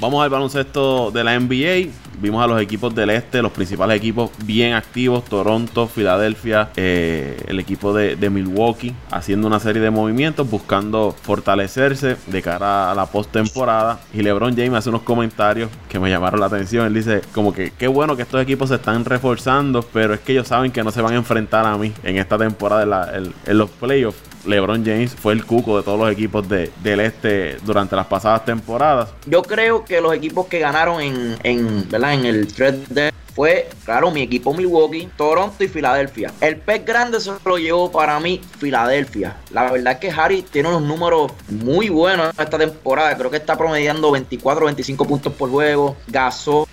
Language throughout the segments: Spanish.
Vamos al baloncesto de la NBA. Vimos a los equipos del este, los principales equipos bien activos, Toronto, Filadelfia, eh, el equipo de, Milwaukee, haciendo una serie de movimientos, buscando fortalecerse de cara a la postemporada. Y LeBron James hace unos comentarios que me llamaron la atención. Él dice como que qué bueno que estos equipos se están reforzando, pero es que ellos saben que no se van a enfrentar a mí en esta temporada en los playoffs. LeBron James fue el cuco de todos los equipos de- del este durante las pasadas temporadas. Yo creo que los equipos que ganaron en, en, ¿verdad? en el thread de fue, claro, mi equipo Milwaukee, Toronto y Filadelfia. El pez grande se lo llevó para mí Filadelfia. La verdad es que Harry tiene unos números muy buenos esta temporada. Creo que está promediando 24, 25 puntos por juego. Gasol,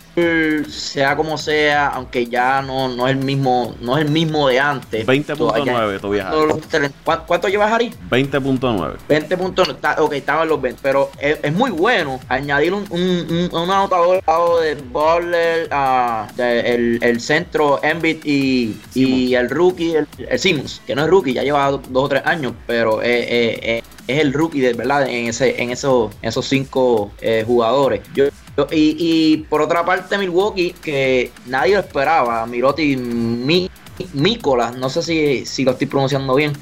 sea como sea, aunque ya no, no es el mismo, no es el mismo de antes. 20.9 Tobias Harris. ¿Cuánto, ¿Cuánto lleva Harry? 20.9. 20 puntos, está, ok, estaba en los 20, pero es, es muy bueno añadir un, un, un, un anotador lado de Butler, ah, de- el, el centro Embiid y, y el rookie, el, el Simmons, que no es rookie, ya lleva do- dos o tres años, pero eh, eh, eh, es el rookie de verdad en ese en esos, esos cinco eh, jugadores. Yo- y, y por otra parte Milwaukee, que nadie lo esperaba, Miroti Mi, Mícola, no sé si, si lo estoy pronunciando bien,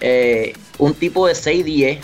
eh, un tipo de 6-10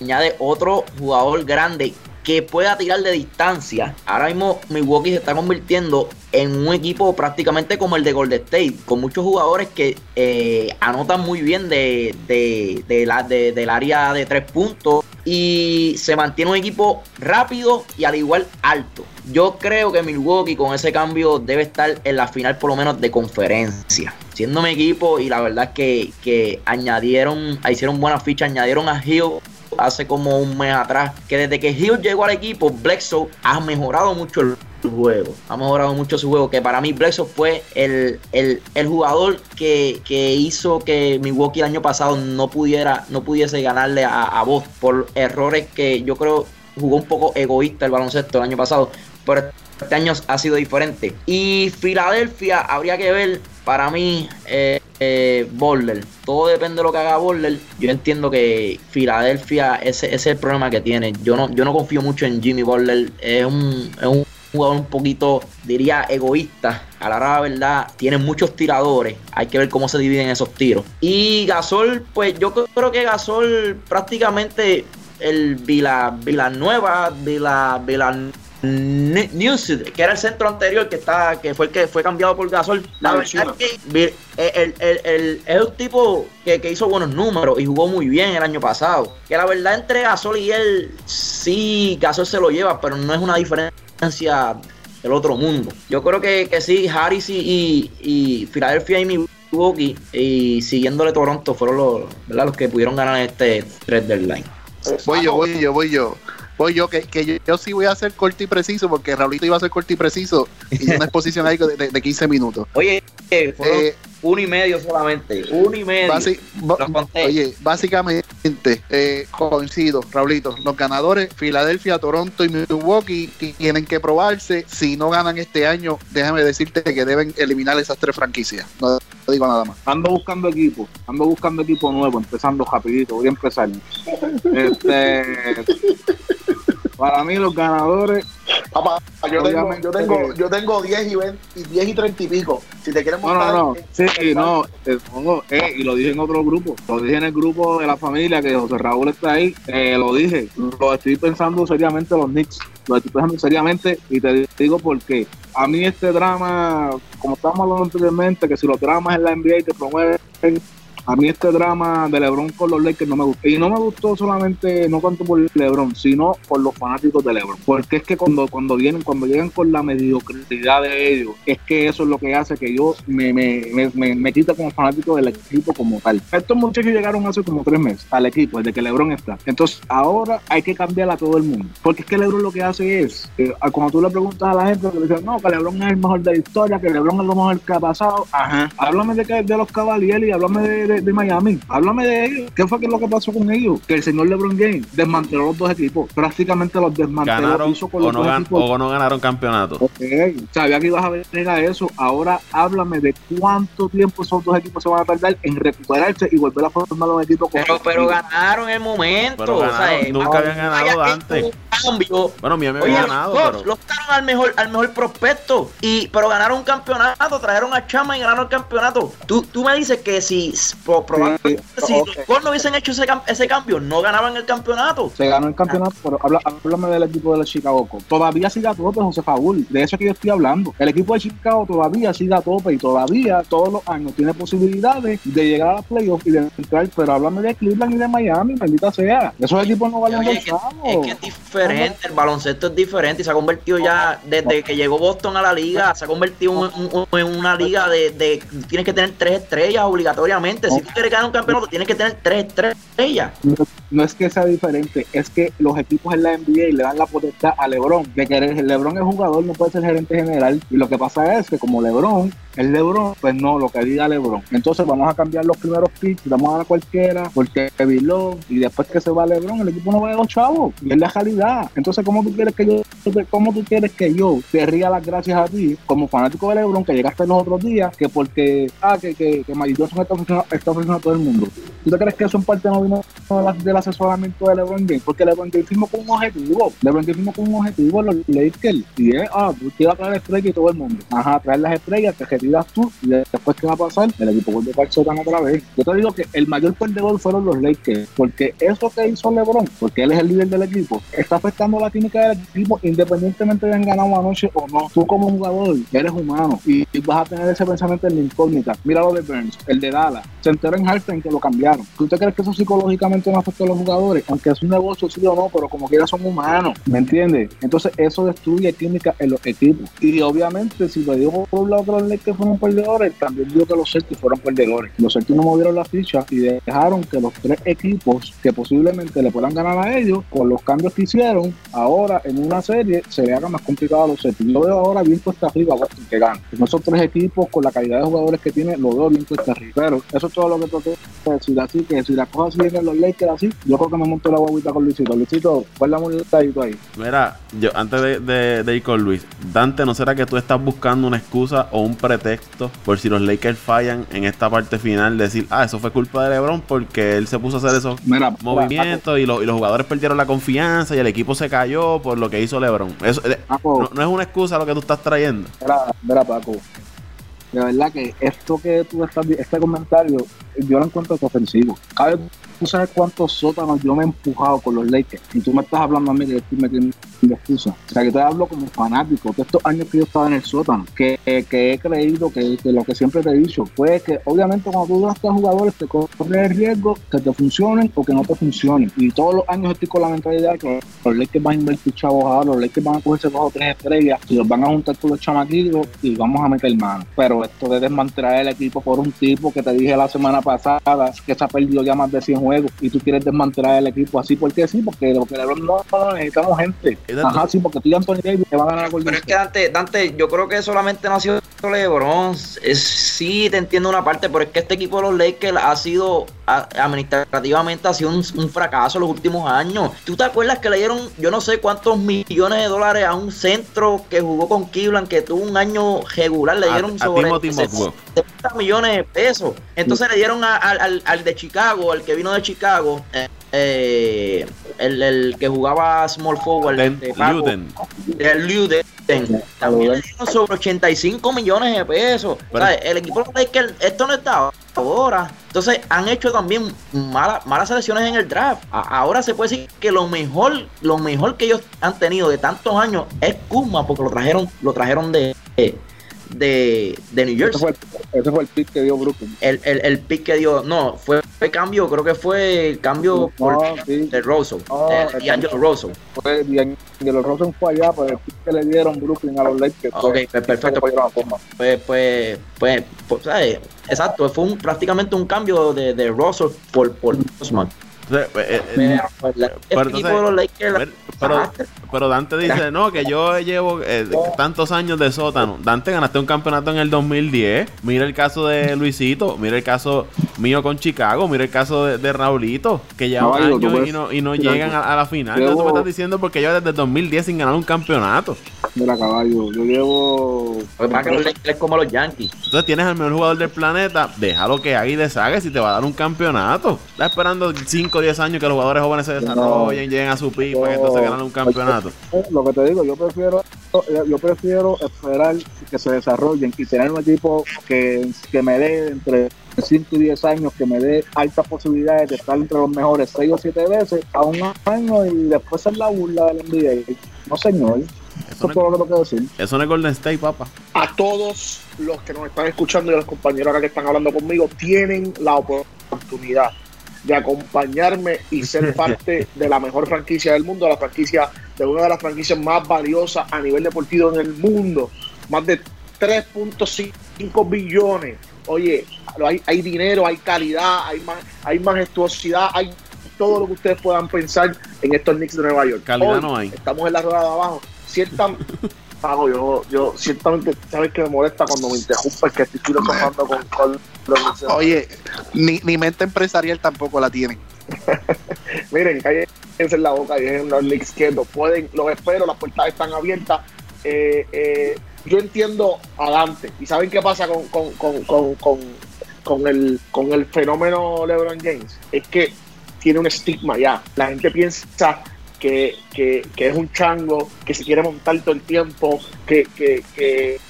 añade otro jugador grande que pueda tirar de distancia. Ahora mismo Milwaukee se está convirtiendo en un equipo prácticamente como el de Golden State, con muchos jugadores que eh, anotan muy bien de, de- la, de- del área de tres puntos y se mantiene un equipo rápido y al igual alto. Yo creo que Milwaukee con ese cambio debe estar en la final por lo menos de conferencia. Siendo mi equipo y la verdad es que, que añadieron, hicieron buena ficha, añadieron a Hill hace como un mes atrás, que desde que Hill llegó al equipo, Bledsoe ha mejorado mucho el juego, ha mejorado mucho su juego, que para mí Bledsoe fue el, el, el jugador que, que hizo que Milwaukee el año pasado no pudiera, no pudiese ganarle a, a Boston por errores que yo creo jugó un poco egoísta el baloncesto el año pasado, pero este año ha sido diferente. Y Filadelfia habría que ver, para mí, eh, eh, Butler. Todo depende de lo que haga Butler. Yo entiendo que Filadelfia, ese, ese es el problema que tiene. Yo no, yo no confío mucho en Jimmy Butler. Es un, es un jugador un poquito, diría, egoísta. A la hora de la verdad, tiene muchos tiradores. Hay que ver cómo se dividen esos tiros. Y Gasol, pues yo creo que Gasol prácticamente el Vila, Villanueva, Vila, Vila News, que era el centro anterior que está, que fue el que fue cambiado por Gasol. La Ah, verdad es que el, el- el- es un tipo que, que hizo buenos números y jugó muy bien el año pasado. Que la verdad entre Gasol y él, sí, Gasol se lo lleva, pero no es una diferencia del otro mundo. Yo creo que, que sí, Harris y, y, y Philadelphia y Milwaukee y siguiéndole Toronto fueron los, ¿verdad? los que pudieron ganar este 3 del line. Voy yo, voy yo, voy yo. Voy yo, que, que yo, yo sí voy a ser corto y preciso, porque Raulito iba a ser corto y preciso y una exposición ahí de, de- de 15 minutos. Oye, eh, fueron Eh, uno y medio solamente, uno y medio. Basi- conté. oye, básicamente eh, coincido, Raulito. Los ganadores, Filadelfia, Toronto y Milwaukee, ti- tienen que probarse. Si no ganan este año, déjame decirte que deben eliminar esas tres franquicias. No, no digo nada más. Ando buscando equipo, ando buscando equipo nuevo, empezando rapidito, voy a empezar. Este, para mí los ganadores, Papá, yo tengo, yo tengo, yo tengo 10 y 20, y 10 y 30 y pico. Si te quieres no, montar. no, no, eh, sí, no, eh, no, eh, y lo dije en otro grupo, lo dije en el grupo de la familia que José Raúl está ahí, eh, lo dije, lo estoy pensando seriamente los Knicks, lo estoy pensando seriamente y te digo por qué. A mí este drama, como estábamos hablando anteriormente, que si los dramas en la NBA te promueven, a mí este drama de LeBron con los Lakers no me gustó. Y no me gustó solamente, no tanto por LeBron, sino por los fanáticos de LeBron. Porque es que cuando, cuando vienen, cuando llegan con la mediocridad de ellos, es que eso es lo que hace que yo me, me, me, me, me quita como fanático del equipo como tal. Estos muchachos llegaron hace como tres meses al equipo, desde que LeBron está. Entonces ahora hay que cambiar a todo el mundo. Porque es que LeBron lo que hace es, eh, cuando tú le preguntas a la gente, le dicen, no, que LeBron es el mejor de la historia, que LeBron es lo mejor que ha pasado. Ajá. Háblame de, de los Cavaliers y háblame de, de, de Miami. Háblame de ellos. ¿Qué fue que lo que pasó con ellos? Que el señor LeBron James desmanteló los dos equipos. Prácticamente los desmanteló. Ganaron hizo con o los no, dos gan- equipos. o no ganaron campeonato. Ok, sabía que ibas a venir a eso. Ahora háblame de cuánto tiempo esos dos equipos se van a tardar en recuperarse y volver a formar los equipos Pero, pero ganaron el momento. Pero o ganaron, sea, nunca habían ganado antes. cambio. Bueno, Miami había ganado, los, pero. los al mejor, al mejor prospecto. Y, pero ganaron un campeonato, trajeron a Chama y ganaron el campeonato. Tú, tú me dices que si probablemente Sí, si ok. los Colts no hubiesen hecho ese, ese cambio, no ganaban el campeonato. Se ganó el campeonato, pero habla, háblame del equipo de los Chicago. Todavía sigue a tope José Faúl. De eso es que yo estoy hablando. El equipo de Chicago todavía sigue a tope y todavía todos los años tiene posibilidades de llegar a los playoffs y de entrar. Pero háblame de Cleveland y de Miami, bendita sea. Esos equipos no valen Oye, es, que, es que es diferente, el baloncesto es diferente y se ha convertido ya, desde que llegó Boston a la liga, se ha convertido en una liga de, de- tienes que tener tres estrellas obligatoriamente. Si tú quieres ganar un campeonato, tienes que tener tres estrellas. no, no es que sea diferente, es que los equipos en la NBA le dan la potestad a LeBron, de que LeBron es jugador, no puede ser gerente general. Y lo que pasa es que como LeBron es LeBron, pues no, lo que diga LeBron. Entonces vamos a cambiar los primeros picks, vamos a dar a cualquiera, porque Kevin y después que se va LeBron, el equipo no va a los chavos, es la realidad. Entonces, ¿cómo tú quieres que yo, cómo tú quieres que yo te ría las gracias a ti, como fanático de LeBron, que llegaste los otros días, que porque, ah, que, que, que Magic está ofreciendo, está ofreciendo a todo el mundo? ¿Tú te crees que eso en parte no vino del asesoramiento de LeBron James? Porque LeBron James firmó con un objetivo. LeBron James firmó con un objetivo los Lakers. Y es, ah, tú quieres traer estrellas y todo el mundo. Ajá, traer las estrellas, te retiras tú. Y después, ¿qué va a pasar? El equipo vuelve para el sótano otra vez. Yo te digo que el mayor perdedor fueron los Lakers. Porque eso que hizo LeBron, porque él es el líder del equipo, está afectando la química del equipo independientemente de hayan ganado anoche o no. Tú como jugador, eres humano. Y vas a tener ese pensamiento en la incógnita. Mira lo de Burns, el de Dallas. Se enteró en Halftime que lo cambiaron. ¿Tú te crees que eso psicológicamente no afecta a los jugadores? Aunque es un negocio, sí o no, pero como quiera son humanos. ¿Me entiendes? Entonces eso destruye química en los equipos. Y obviamente, si lo digo por un lado que los Lakers fueron perdedores, también digo que los Celtics fueron perdedores. Los Celtics no movieron la ficha y dejaron que los tres equipos que posiblemente le puedan ganar a ellos, con los cambios que hicieron, ahora en una serie se le haga más complicado a los Celtics. Yo veo ahora bien cuesta arriba que gana. Esos tres equipos, con la calidad de jugadores que tiene, lo veo bien cuesta arriba. Pero eso es todo lo que tengo decir. Así que si la cosa sigue en los Lakers así, yo creo que me monto la guaguita con Luisito. Luisito, pon la multadito ahí. Mira, yo antes de, de- de ir con Luis, Dante, ¿no será que tú estás buscando una excusa o un pretexto por si los Lakers fallan en esta parte final? Decir, ah, eso fue culpa de LeBron porque él se puso a hacer esos Mira, movimientos y, lo- y los jugadores perdieron la confianza y el equipo se cayó por lo que hizo LeBron. Eso, eh, Paco, no, no es una excusa lo que tú estás trayendo. Mira, mira, Paco. De verdad que esto que tú estás, este comentario, yo lo encuentro ofensivo. Cabe, tú sabes cuántos sótanos yo me he empujado con los Lakers. Y tú me estás hablando a mí que estoy metiendo excusa. O sea, que te hablo como fanático de estos años que yo estaba en el sótano. Que, que he creído que, lo que siempre te he dicho fue que, obviamente, cuando tú das a jugadores, te corres el riesgo que te funcionen o que no te funcionen. Y todos los años estoy con la mentalidad de que los Lakers van a invertir chavos ahora, los Lakers van a cogerse dos o tres estrellas y los van a juntar con los chamaquitos y vamos a meter mano. Pero esto de desmantelar el equipo por un tipo que te dije la semana pasada que se ha perdido ya más de 100 juegos y tú quieres desmantelar el equipo así porque sí, porque porque LeBron no, no, necesitamos gente. Ajá, sí, porque tú y Anthony Davis te van a ganar a Golden Pero es que Dante, Dante, yo creo que solamente no ha sido LeBron. Es, sí, te entiendo una parte, pero es que este equipo de los Lakers ha sido administrativamente ha sido un, un fracaso los últimos años. ¿Tú te acuerdas que le dieron yo no sé cuántos millones de dólares a un centro que jugó con Cleveland que tuvo un año regular? Le A- dieron a sobre. 70 millones de pesos. Entonces le dieron a- al, al- al de Chicago, al que vino de Chicago, eh, eh, el, el que jugaba small forward. Len- de Paco, Luden. el Luden. También le dieron sobre 85 millones de pesos. Pero- O sea, el equipo de Lakers, esto no está ahora. Entonces han hecho también malas selecciones en el draft. Ahora se puede decir que lo mejor, lo mejor que ellos han tenido de tantos años es Kuzma, porque lo trajeron, lo trajeron de, de New Ese Jersey. fue, el, ese fue el pick que dio Brooklyn. El, el, el pick que dio, no, fue, fue cambio, creo que fue el cambio por No, sí. de Russell, No, de el D'Angelo Russell. Fue D'Angelo Rosen fue allá, pero el pick que le dieron Brooklyn a los Lakers. Ok, pues perfecto. Fue forma. Pues, pues, pues, pues, ¿sabes? exacto, fue un, prácticamente un cambio de, de Russell por, por Kuzma. Pero, Dante dice, no, que yo llevo eh, tantos años de sótano. Dante ganaste un campeonato en el 2010. Mira el caso de Luisito, mira el caso mío con Chicago, mira el caso de, de Raulito, que tú años y no, y no llegan a, a la final. Entonces tú me estás diciendo porque yo desde el 2010 sin ganar un campeonato. Mira, caballo, yo llevo. Lo que pasa es que los Lakers es como los Yankees. Entonces tienes al mejor jugador del planeta, déjalo que haga y deshaga si te va a dar un campeonato. Estás esperando 5 o 10 años que los jugadores jóvenes se desarrollen, lleguen a su pico y No. entonces ganan un campeonato. Lo que te digo, yo prefiero yo prefiero esperar que se desarrollen y tener un equipo que, que me dé entre 5 y 10 años, que me dé altas posibilidades de estar entre los mejores 6 o 7 veces a un año y después ser la burla del NBA. No, señor. Eso es todo lo que tengo que decir. Eso no es Golden State, papá. a todos los que nos están escuchando y a los compañeros acá que están hablando conmigo, tienen la oportunidad de acompañarme y ser parte de la mejor franquicia del mundo, la franquicia de una de las franquicias más valiosas a nivel deportivo en el mundo. Más de 3.5 billones. Oye, hay, hay dinero, hay calidad, hay, hay majestuosidad, hay todo lo que ustedes puedan pensar en estos Knicks de Nueva York. Calidad Hoy no hay. Estamos en la rueda de abajo. Ciertamente, Pago, yo, yo ciertamente, sabes que me molesta cuando me interrumpes que estoy filosofando con, con los. Oye, ni, ni mente empresarial tampoco la tienen. Miren, cállense en la boca y dejen los Knicks quietos. Pueden, los espero, las puertas están abiertas. Eh, eh, yo entiendo a Dante. ¿Y saben qué pasa con, con, con, con, con, con el, con el fenómeno LeBron James? Es que tiene un estigma ya. La gente piensa que, que, es un chango, que se quiere montar todo el tiempo, que, que,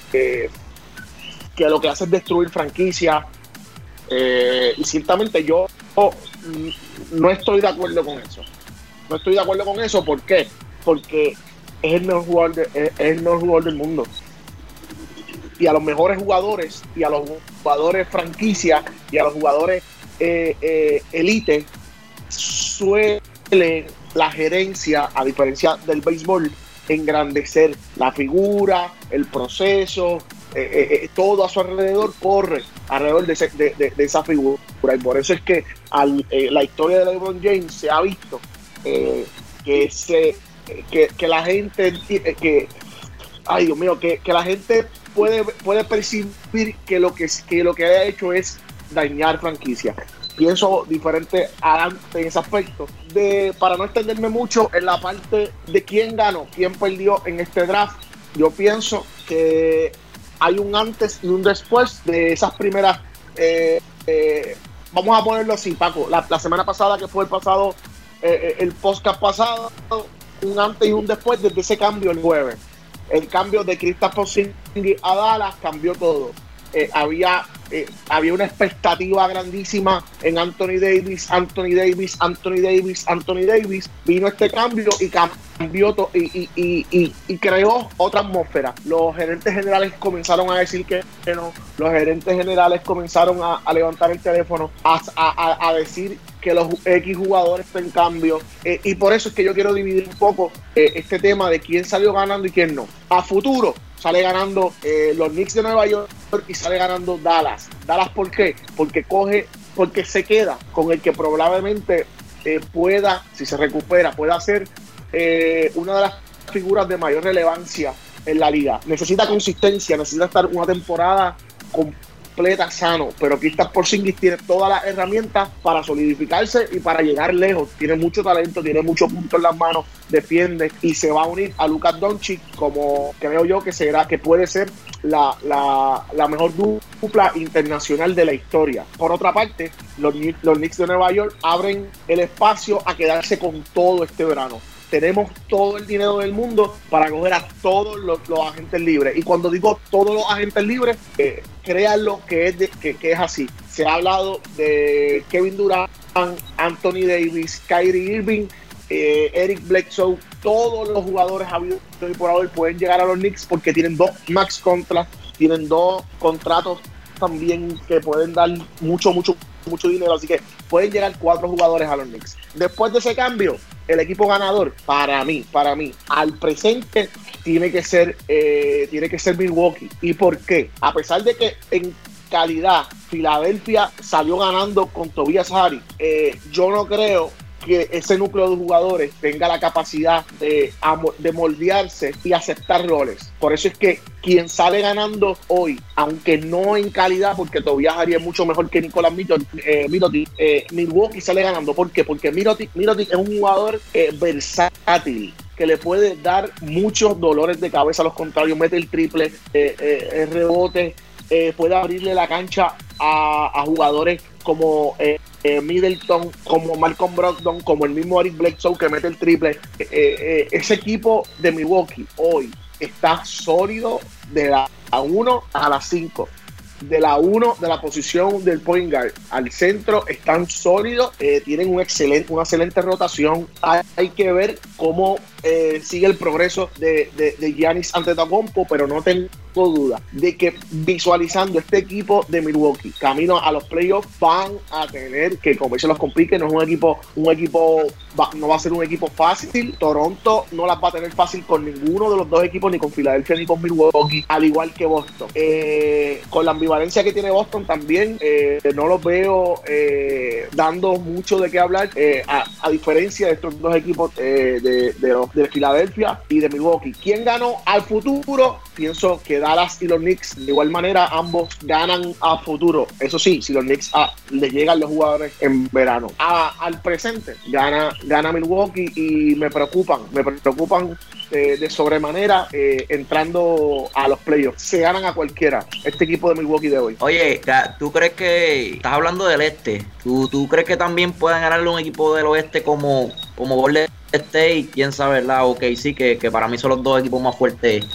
que, lo que hace es destruir franquicia. Eh, y ciertamente yo no estoy de acuerdo con eso. No estoy de acuerdo con eso, ¿por qué? Porque es el mejor jugador, es, el mejor jugador del mundo. Y a los mejores jugadores, y a los jugadores franquicia, y a los jugadores eh, eh, elite, suele la gerencia, a diferencia del béisbol, engrandecer la figura, el proceso, eh, eh, eh, todo a su alrededor corre alrededor de, ese- de- de- esa figura. Y por eso es que al- la historia de LeBron James se ha visto que, se, que, que la gente, que, ay Dios mío, que, que la gente puede, puede percibir que lo que, que lo que ha hecho es dañar franquicia. Pienso diferente a en ese aspecto. De, para no extenderme mucho en la parte de quién ganó, quién perdió en este draft, yo pienso que hay un antes y un después de esas primeras. eh, eh, vamos a ponerlo así, Paco. La, semana pasada, que fue el pasado, eh, el podcast pasado, un antes y un después desde ese cambio el jueves. El cambio de Kristaps Porzingis a Dallas cambió todo. Había, eh, había una expectativa grandísima en Anthony Davis, Anthony Davis, Anthony Davis, Anthony Davis. Vino este cambio y cambió y, y- creó otra atmósfera. Los gerentes generales comenzaron a decir que no. Los gerentes generales comenzaron a, levantar el teléfono, a, decir que los X jugadores en cambio. Eh, y por eso es que yo quiero dividir un poco eh, este tema de quién salió ganando y quién no. A futuro sale ganando eh, los Knicks de Nueva York y sale ganando Dallas. Dallas, ¿por qué? Porque coge, porque se queda con el que probablemente eh, pueda, si se recupera, pueda ser eh, una de las figuras de mayor relevancia en la liga. Necesita consistencia, necesita estar una temporada completa sano, pero Kristaps Porzingis tiene todas las herramientas para solidificarse y para llegar lejos. Tiene mucho talento, tiene mucho punto en las manos, defiende y se va a unir a Lucas Doncic como creo yo que será que puede ser la, la, la mejor dupla internacional de la historia. Por otra parte, los, los Knicks de Nueva York abren el espacio a quedarse con todo este verano tenemos todo el dinero del mundo para coger a todos los, agentes libres. Y cuando digo todos los agentes libres, eh, créanlo que es, de- que, es así. Se ha hablado de Kevin Durant, Anthony Davis, Kyrie Irving, eh, Eric Bledsoe, todos los jugadores habidos y por haber pueden llegar a los Knicks porque tienen dos max contracts, tienen dos contratos también que pueden dar mucho, mucho, mucho dinero. Así que pueden llegar cuatro jugadores a los Knicks. Después de ese cambio, el equipo ganador, para mí, para mí, al presente, tiene que ser, eh, tiene que ser Milwaukee. ¿Y por qué? A pesar de que en calidad Filadelfia salió ganando con Tobias Harris, eh, yo no creo que ese núcleo de jugadores tenga la capacidad de, moldearse y aceptar roles. Por eso es que quien sale ganando hoy, aunque no en calidad, porque Tobias haría mucho mejor que Nicolás eh, Mirotic, eh, Milwaukee sale ganando. ¿Por qué? Porque Mirotic, es un jugador eh, versátil que le puede dar muchos dolores de cabeza a los contrarios, mete el triple, eh, el rebote, puede abrirle la cancha a jugadores como eh, Middleton, como Malcolm Brogdon, como el mismo Eric Bledsoe que mete el triple. Eh, eh, ese equipo de Milwaukee hoy está sólido de la 1 a la 5. De la 1 de la posición del point guard al centro están sólidos, tienen un excelente, una excelente rotación. Hay que ver cómo eh, sigue el progreso de, de, de Giannis pero no tengo duda de que visualizando este equipo de Milwaukee camino a los playoffs van a tener que comerse los compliques. No es un equipo, un equipo va- no va a ser un equipo fácil. Toronto no las va a tener fácil con ninguno de los dos equipos, ni con Filadelfia ni con Milwaukee, al igual que Boston. Eh, con la ambivalencia que tiene Boston también, eh, no los veo dando mucho de qué hablar, a, diferencia de estos dos equipos de, de, los- de Filadelfia y de Milwaukee. ¿Quién ganó al futuro? Pienso que Dallas y los Knicks, de igual manera, ambos ganan a futuro. Eso sí, si los Knicks ah, les llegan los jugadores en verano. Al presente, gana, gana Milwaukee y me preocupan, me preocupan eh, de sobremanera eh, entrando a los playoffs. Se ganan a cualquiera, este equipo de Milwaukee de hoy. Oye, ¿tú crees que estás hablando del este? ¿Tú, tú crees que también puedan ganarle un equipo del oeste como, como Golden State? ¿Quién sabe, verdad? Ok, sí, que, que para mí son los dos equipos más fuertes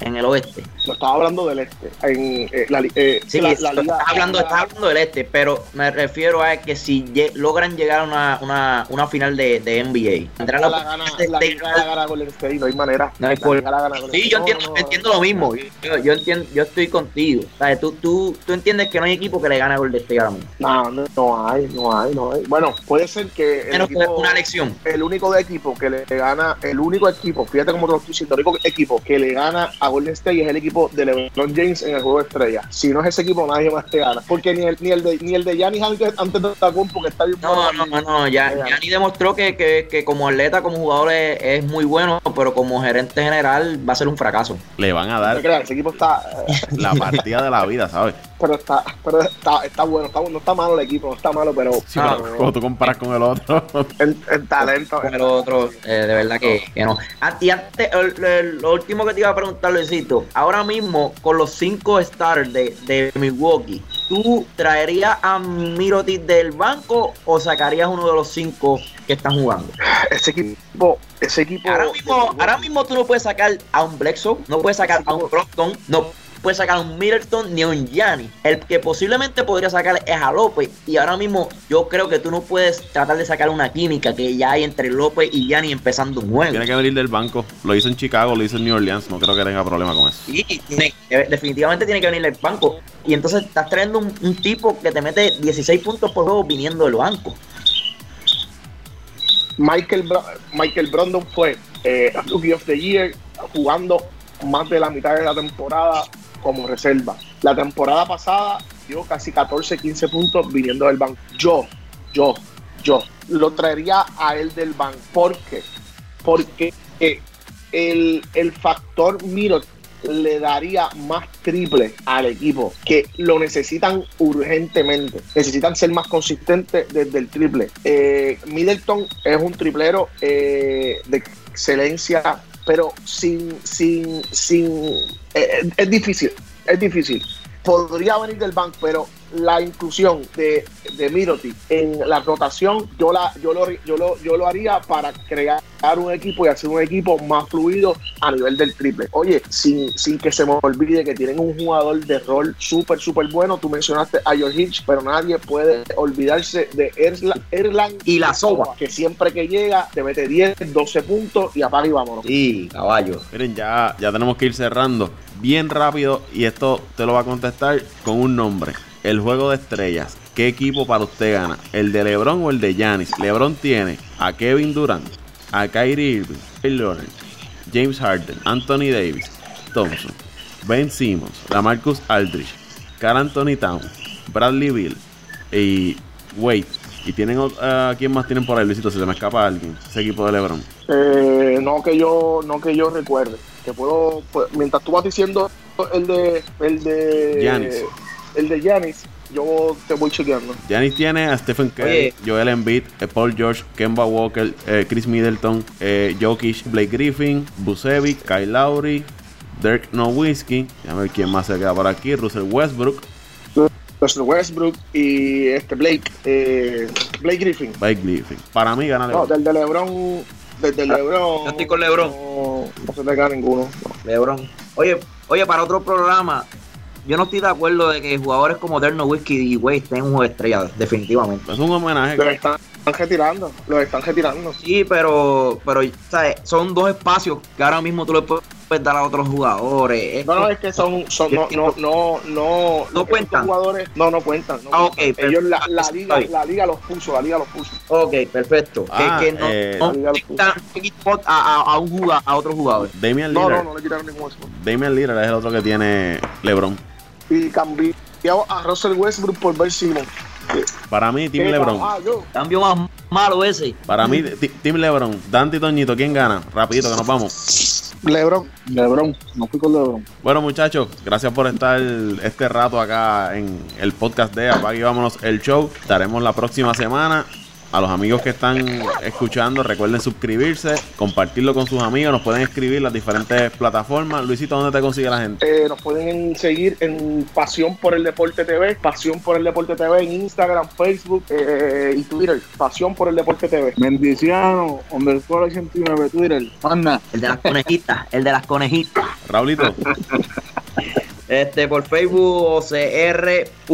en el oeste. Lo estaba hablando del este. En, eh, la, eh, Sí, la- la liga- hablando, la- estás hablando del este, pero me refiero a que si logran llegar a una, una, una final de, de NBA, tendrán la, gana, la de- gana Golden State, no hay manera. No hay por- gana Sí, yo entiendo, No, no, entiendo lo mismo. Yo, yo entiendo, yo estoy contigo. ¿Sabes? Tú, tú, tú entiendes que no hay equipo que le gane a Golden State ahora mismo. No, no, no hay, no hay, no hay. Bueno, puede ser que el, Menos equipo- una elección. el único de equipo que le gana, el único equipo, fíjate cómo te lo estoy diciendo, el único equipo que le gana a Golden State es el equipo de LeBron James en el juego de estrella. Si no es ese equipo, nadie más te gana. Porque ni el, ni el de ni el de Giannis antes, antes de Tacumpo, que está bien No, no, no, no, ya, le gana. Gianni demostró que, que, que como atleta, como jugador es, es muy bueno, pero como gerente general va a ser un fracaso. Le van a No dar creas, ese equipo está, eh, la partida de la vida, ¿sabes? Pero está, pero está, está bueno, está, no está malo el equipo, no está malo, pero Sí, pero cuando tú comparas con el otro, en talento. Con el otro, eh, de verdad que, que no. Ah, y antes, el- el- lo último que te iba a preguntar, Luisito, ahora mismo con los cinco stars de, de Milwaukee, ¿tú traerías a Mirotic del banco o sacarías uno de los cinco que están jugando? Ese equipo, ese equipo. Ahora mismo, ahora mismo tú no puedes sacar a un Bledsoe, no puedes sacar a un Brockton, no puedes sacar a un Middleton ni a un Gianni. El que posiblemente podría sacar es a López. Y ahora mismo yo creo que tú no puedes tratar de sacar una química que ya hay entre López y Gianni empezando un juego. tiene que venir del banco. Lo hizo en Chicago, lo hizo en New Orleans. No creo que tenga problema con eso. Tiene- eh, definitivamente tiene que venir del banco. Y entonces estás trayendo un, un tipo que te mete 16 puntos por juego viniendo del banco. Michael, Bro- Michael Brandon fue eh, Rookie of the Year jugando más de la mitad de la temporada como reserva. La temporada pasada dio casi 14, 15 puntos viniendo del banco. Yo, yo, yo lo traería a él del banco. ¿Por qué? Porque eh, el, el factor Miro le daría más triple al equipo que lo necesitan urgentemente. Necesitan ser más consistentes desde el triple. Eh, Middleton es un triplero eh, de excelencia, pero sin, sin, sin, eh, es difícil, es difícil. Podría venir del banco, pero la inclusión de, de Mirotic en la rotación, yo, la, yo, lo, yo, lo, yo lo haría para crear un equipo y hacer un equipo más fluido a nivel del triple. Oye, sin, sin que se me olvide que tienen un jugador de rol súper, súper bueno. Tú mencionaste a George Hitch, pero nadie puede olvidarse de Erla- Erlang Y la soba. que siempre que llega te mete 10, 12 puntos y apaga y vámonos. Sí, caballo. Miren, ya, ya tenemos que ir cerrando bien rápido y esto te lo va a contestar con un nombre. El juego de estrellas. ¿Qué equipo para usted gana? ¿El de LeBron o el de Giannis? LeBron tiene a Kevin Durant, a Kyrie Irving, Kyle Leonard, James Harden, Anthony Davis, Thompson, Ben Simmons, Lamarcus Aldridge, Carl Anthony Towns, Bradley Bill y Wade. ¿Y tienen a quién más tienen por ahí, Luisito? Si se me escapa alguien. Ese equipo de LeBron. Eh, no que yo no que yo recuerde. Que puedo, pues, mientras tú vas diciendo el de el de Giannis. El de Giannis, yo te voy chequeando. Giannis tiene a Stephen Curry, Oye. Joel Embiid, eh, Paul George, Kemba Walker, eh, Chris Middleton, eh, Jokic, Blake Griffin, Bucevic, Kyle Lowry, Dirk Nowitzki. Déjame ver quién más se queda por aquí. Russell Westbrook, Russell Westbrook y este Blake eh, Blake Griffin. Blake Griffin. Para mí gana No, LeBron. del de LeBron, desde LeBron. Yo estoy con LeBron. No, no se le gana ninguno. no. LeBron. Oye, oye, para otro programa, yo no estoy de acuerdo de que jugadores como Derno Whiskey y Wade estén un juego de estrellas, definitivamente. Es un homenaje. Los están, están retirando, los están retirando. Sí, pero, pero ¿sabes? son dos espacios que ahora mismo tú le puedes dar a otros jugadores. Es No, no, es que son, son no, no, no, no, No cuentan. jugadores, no, no cuentan. no Ah, ok, cuentan. Ellos la, la liga, la liga los puso, la liga los puso. Ok, perfecto. Ah, que, que no, eh, no Liga los quitan a, a, a un jugador, a otro jugador. Damian No, Lillard. no, no le quitaron ningún spot. Damian Lillard es el otro que tiene LeBron. Y cambió a Russell Westbrook por Ben Simmons. Para mí, Team Eh, LeBron. ah. Cambio más malo ese. Para mí, ti- Team LeBron. Dante y Toñito, ¿quién gana? Rapidito que nos vamos. LeBron, LeBron, no fui con LeBron. Bueno, muchachos, gracias por estar este rato acá en el podcast de Apague y Vámonos el Show. Estaremos la próxima semana. A los amigos que están escuchando, recuerden suscribirse, compartirlo con sus amigos. Nos pueden escribir en las diferentes plataformas. Luisito, ¿dónde te consigue la gente? Eh, nos pueden seguir en Pasión por el Deporte TV, Pasión por el Deporte TV en Instagram, Facebook eh, y Twitter. Pasión por el Deporte TV. Mendiciano, underscore 89, Twitter. Manda. El de las conejitas, el de las conejitas. Raulito, Este, por Facebook,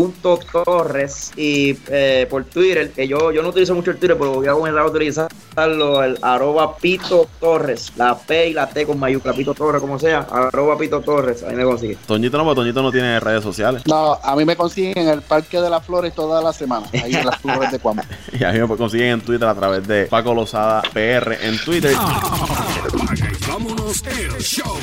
ocr.torres y eh, por Twitter, que yo, yo no utilizo mucho el Twitter, pero voy a comenzar a utilizarlo, el arroba Pito Torres, la P y la T con mayúscula, Pito Torres, como sea, arroba Pito Torres, ahí me consigue. Toñito no, porque Toñito no tiene redes sociales. no, a mí me consiguen en el Parque de las Flores toda la semana, ahí en las flores de Cuamo. Y a mí me consiguen en Twitter a través de Paco Lozada PR en Twitter. Y vámonos el show.